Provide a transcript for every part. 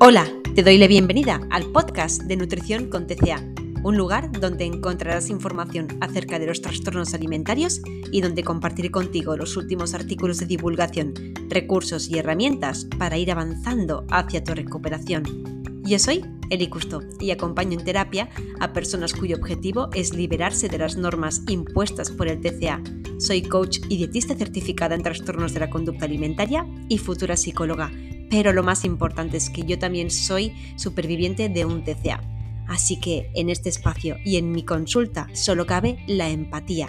Hola, te doy la bienvenida al podcast de Nutrición con TCA, un lugar donde encontrarás información acerca de los trastornos alimentarios y donde compartiré contigo los últimos artículos de divulgación, recursos y herramientas para ir avanzando hacia tu recuperación. Yo soy Eli Custo y acompaño en terapia a personas cuyo objetivo es liberarse de las normas impuestas por el TCA. Soy coach y dietista certificada en trastornos de la conducta alimentaria y futura psicóloga pero lo más importante es que yo también soy superviviente de un TCA. Así que en este espacio y en mi consulta solo cabe la empatía.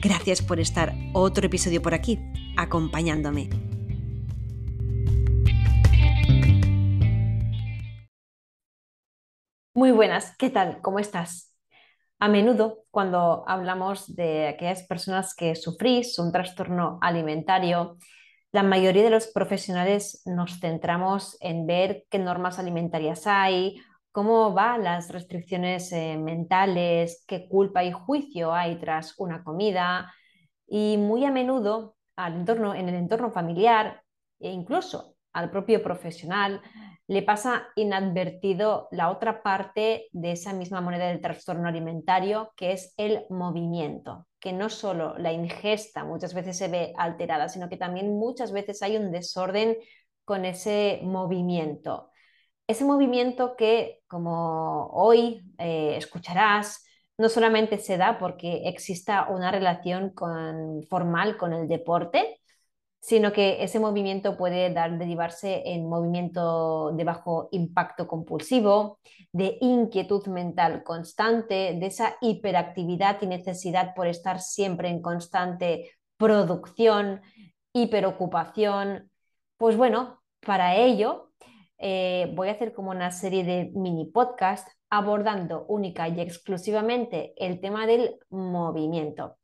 Gracias por estar otro episodio por aquí, acompañándome. Muy buenas, ¿qué tal? ¿Cómo estás? A menudo, cuando hablamos de aquellas personas que sufrís un trastorno alimentario, la mayoría de los profesionales nos centramos en ver qué normas alimentarias hay, cómo van las restricciones eh, mentales, qué culpa y juicio hay tras una comida y muy a menudo al entorno, en el entorno familiar e incluso al propio profesional le pasa inadvertido la otra parte de esa misma moneda del trastorno alimentario, que es el movimiento, que no solo la ingesta muchas veces se ve alterada, sino que también muchas veces hay un desorden con ese movimiento. Ese movimiento que, como hoy eh, escucharás, no solamente se da porque exista una relación formal con el deporte, sino que ese movimiento puede dar, derivarse en movimiento de bajo impacto compulsivo, de inquietud mental constante, de esa hiperactividad y necesidad por estar siempre en constante producción, hiperocupación. Pues bueno, para ello eh, voy a hacer como una serie de mini podcast abordando única y exclusivamente el tema del movimiento.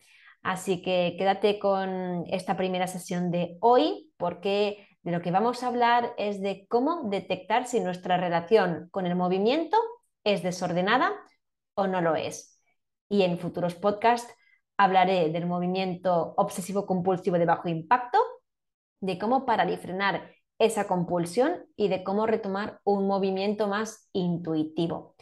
Así que quédate con esta primera sesión de hoy porque de lo que vamos a hablar es de cómo detectar si nuestra relación con el movimiento es desordenada o no lo es. Y en futuros podcasts hablaré del movimiento obsesivo compulsivo de bajo impacto, de cómo parar y frenar esa compulsión y de cómo retomar un movimiento más intuitivo.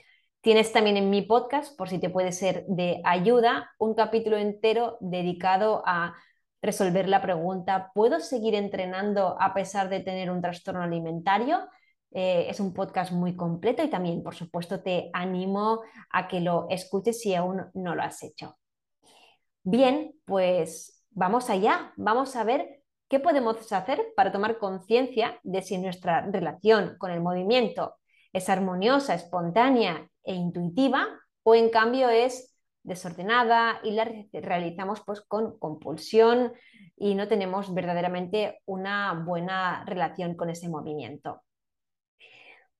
Tienes también en mi podcast, por si te puede ser de ayuda, un capítulo entero dedicado a resolver la pregunta, ¿puedo seguir entrenando a pesar de tener un trastorno alimentario? Eh, es un podcast muy completo y también, por supuesto, te animo a que lo escuches si aún no lo has hecho. Bien, pues vamos allá, vamos a ver qué podemos hacer para tomar conciencia de si nuestra relación con el movimiento es armoniosa, espontánea e intuitiva o en cambio es desordenada y la realizamos pues con compulsión y no tenemos verdaderamente una buena relación con ese movimiento.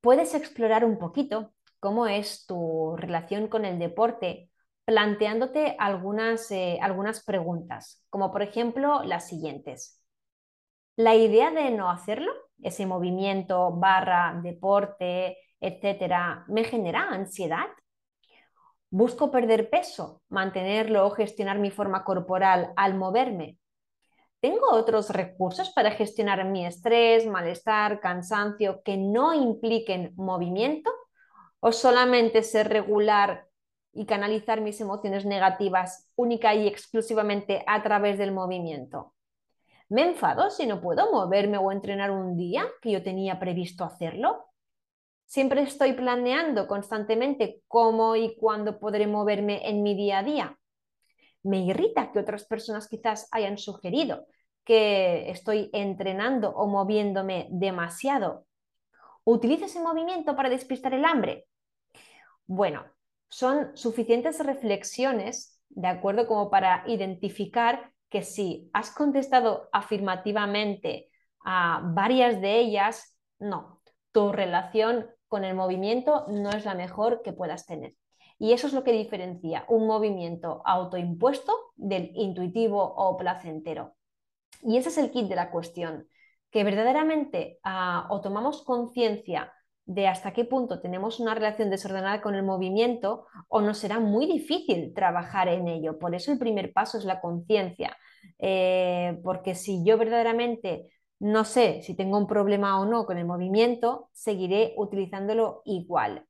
Puedes explorar un poquito cómo es tu relación con el deporte planteándote algunas, eh, algunas preguntas, como por ejemplo las siguientes. La idea de no hacerlo, ese movimiento barra deporte, etcétera, me genera ansiedad. Busco perder peso, mantenerlo o gestionar mi forma corporal al moverme. ¿Tengo otros recursos para gestionar mi estrés, malestar, cansancio que no impliquen movimiento? ¿O solamente ser regular y canalizar mis emociones negativas única y exclusivamente a través del movimiento? ¿Me enfado si no puedo moverme o entrenar un día que yo tenía previsto hacerlo? Siempre estoy planeando constantemente cómo y cuándo podré moverme en mi día a día. Me irrita que otras personas quizás hayan sugerido que estoy entrenando o moviéndome demasiado. ¿Utilizo ese movimiento para despistar el hambre? Bueno, son suficientes reflexiones, ¿de acuerdo? Como para identificar que si has contestado afirmativamente a varias de ellas, no, tu relación con el movimiento no es la mejor que puedas tener. Y eso es lo que diferencia un movimiento autoimpuesto del intuitivo o placentero. Y ese es el kit de la cuestión, que verdaderamente ah, o tomamos conciencia de hasta qué punto tenemos una relación desordenada con el movimiento o nos será muy difícil trabajar en ello. Por eso el primer paso es la conciencia, eh, porque si yo verdaderamente no sé si tengo un problema o no con el movimiento, seguiré utilizándolo igual.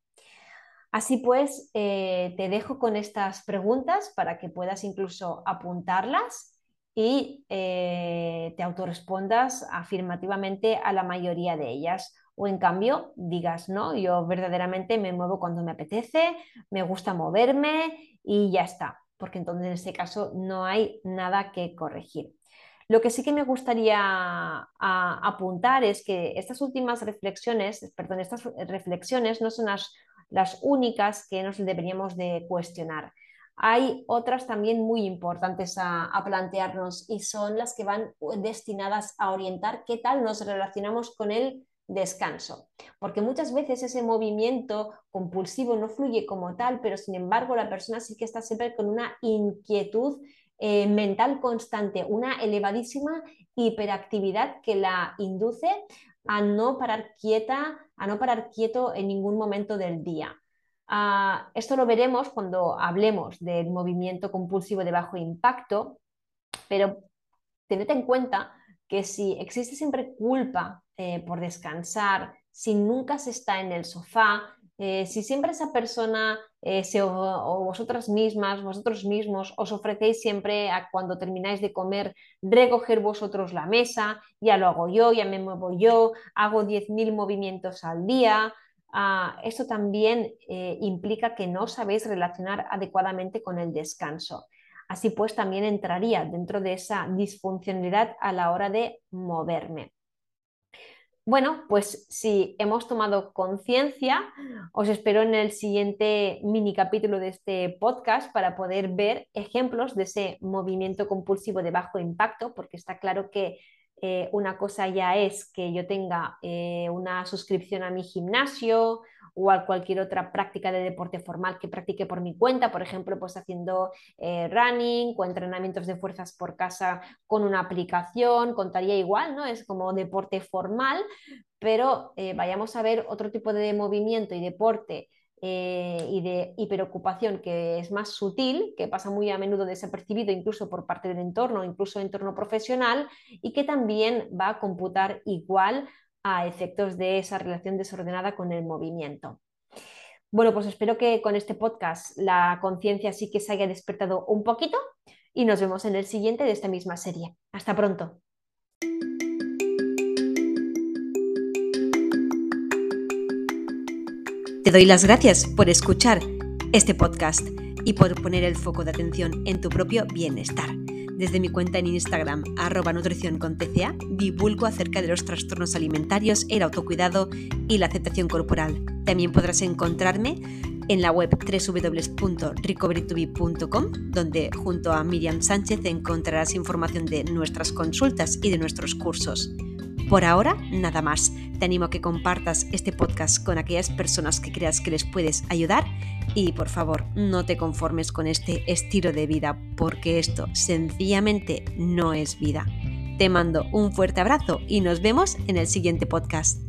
Así pues, eh, te dejo con estas preguntas para que puedas incluso apuntarlas y eh, te autorrespondas afirmativamente a la mayoría de ellas. O en cambio, digas, no, yo verdaderamente me muevo cuando me apetece, me gusta moverme y ya está, porque entonces en este caso no hay nada que corregir. Lo que sí que me gustaría apuntar es que estas últimas reflexiones, perdón, estas reflexiones no son las, únicas que nos deberíamos de cuestionar. Hay otras también muy importantes a, plantearnos y son las que van destinadas a orientar qué tal nos relacionamos con el descanso. Porque muchas veces ese movimiento compulsivo no fluye como tal, pero sin embargo la persona sí que está siempre con una inquietud eh, mental constante, una elevadísima hiperactividad que la induce a no parar quieta, a no parar quieto en ningún momento del día. Ah, esto lo veremos cuando hablemos del movimiento compulsivo de bajo impacto, pero tened en cuenta que si existe siempre culpa eh, por descansar, si nunca se está en el sofá, eh, si siempre esa persona eh, o, vosotras mismas, vosotros mismos, os ofrecéis siempre a cuando termináis de comer recoger vosotros la mesa, ya lo hago yo, ya me muevo yo, hago 10.000 movimientos al día. Ah, esto también eh, implica que no sabéis relacionar adecuadamente con el descanso. Así pues, también entraría dentro de esa disfuncionalidad a la hora de moverme. Bueno, pues si hemos tomado conciencia, os espero en el siguiente mini capítulo de este podcast para poder ver ejemplos de ese movimiento compulsivo de bajo impacto, porque está claro que eh, una cosa ya es que yo tenga eh, una suscripción a mi gimnasio o a cualquier otra práctica de deporte formal que practique por mi cuenta, por ejemplo, pues haciendo eh, running o entrenamientos de fuerzas por casa con una aplicación, contaría igual, ¿no? Es como deporte formal, pero vayamos a ver otro tipo de movimiento y deporte eh, y de hiperocupación que es más sutil, que pasa muy a menudo desapercibido incluso por parte del entorno, incluso entorno profesional, y que también va a computar igual a efectos de esa relación desordenada con el movimiento. Bueno, pues espero que con este podcast la conciencia sí que se haya despertado un poquito y nos vemos en el siguiente de esta misma serie. Hasta pronto. Te doy las gracias por escuchar este podcast y por poner el foco de atención en tu propio bienestar. Desde mi cuenta en Instagram, arroba nutrición con TCA, divulgo acerca de los trastornos alimentarios, el autocuidado y la aceptación corporal. También podrás encontrarme en la web www.recoverytobe.com, donde junto a Miriam Sánchez encontrarás información de nuestras consultas y de nuestros cursos. Por ahora, nada más. Te animo a que compartas este podcast con aquellas personas que creas que les puedes ayudar y por favor no te conformes con este estilo de vida porque esto sencillamente no es vida. Te mando un fuerte abrazo y nos vemos en el siguiente podcast.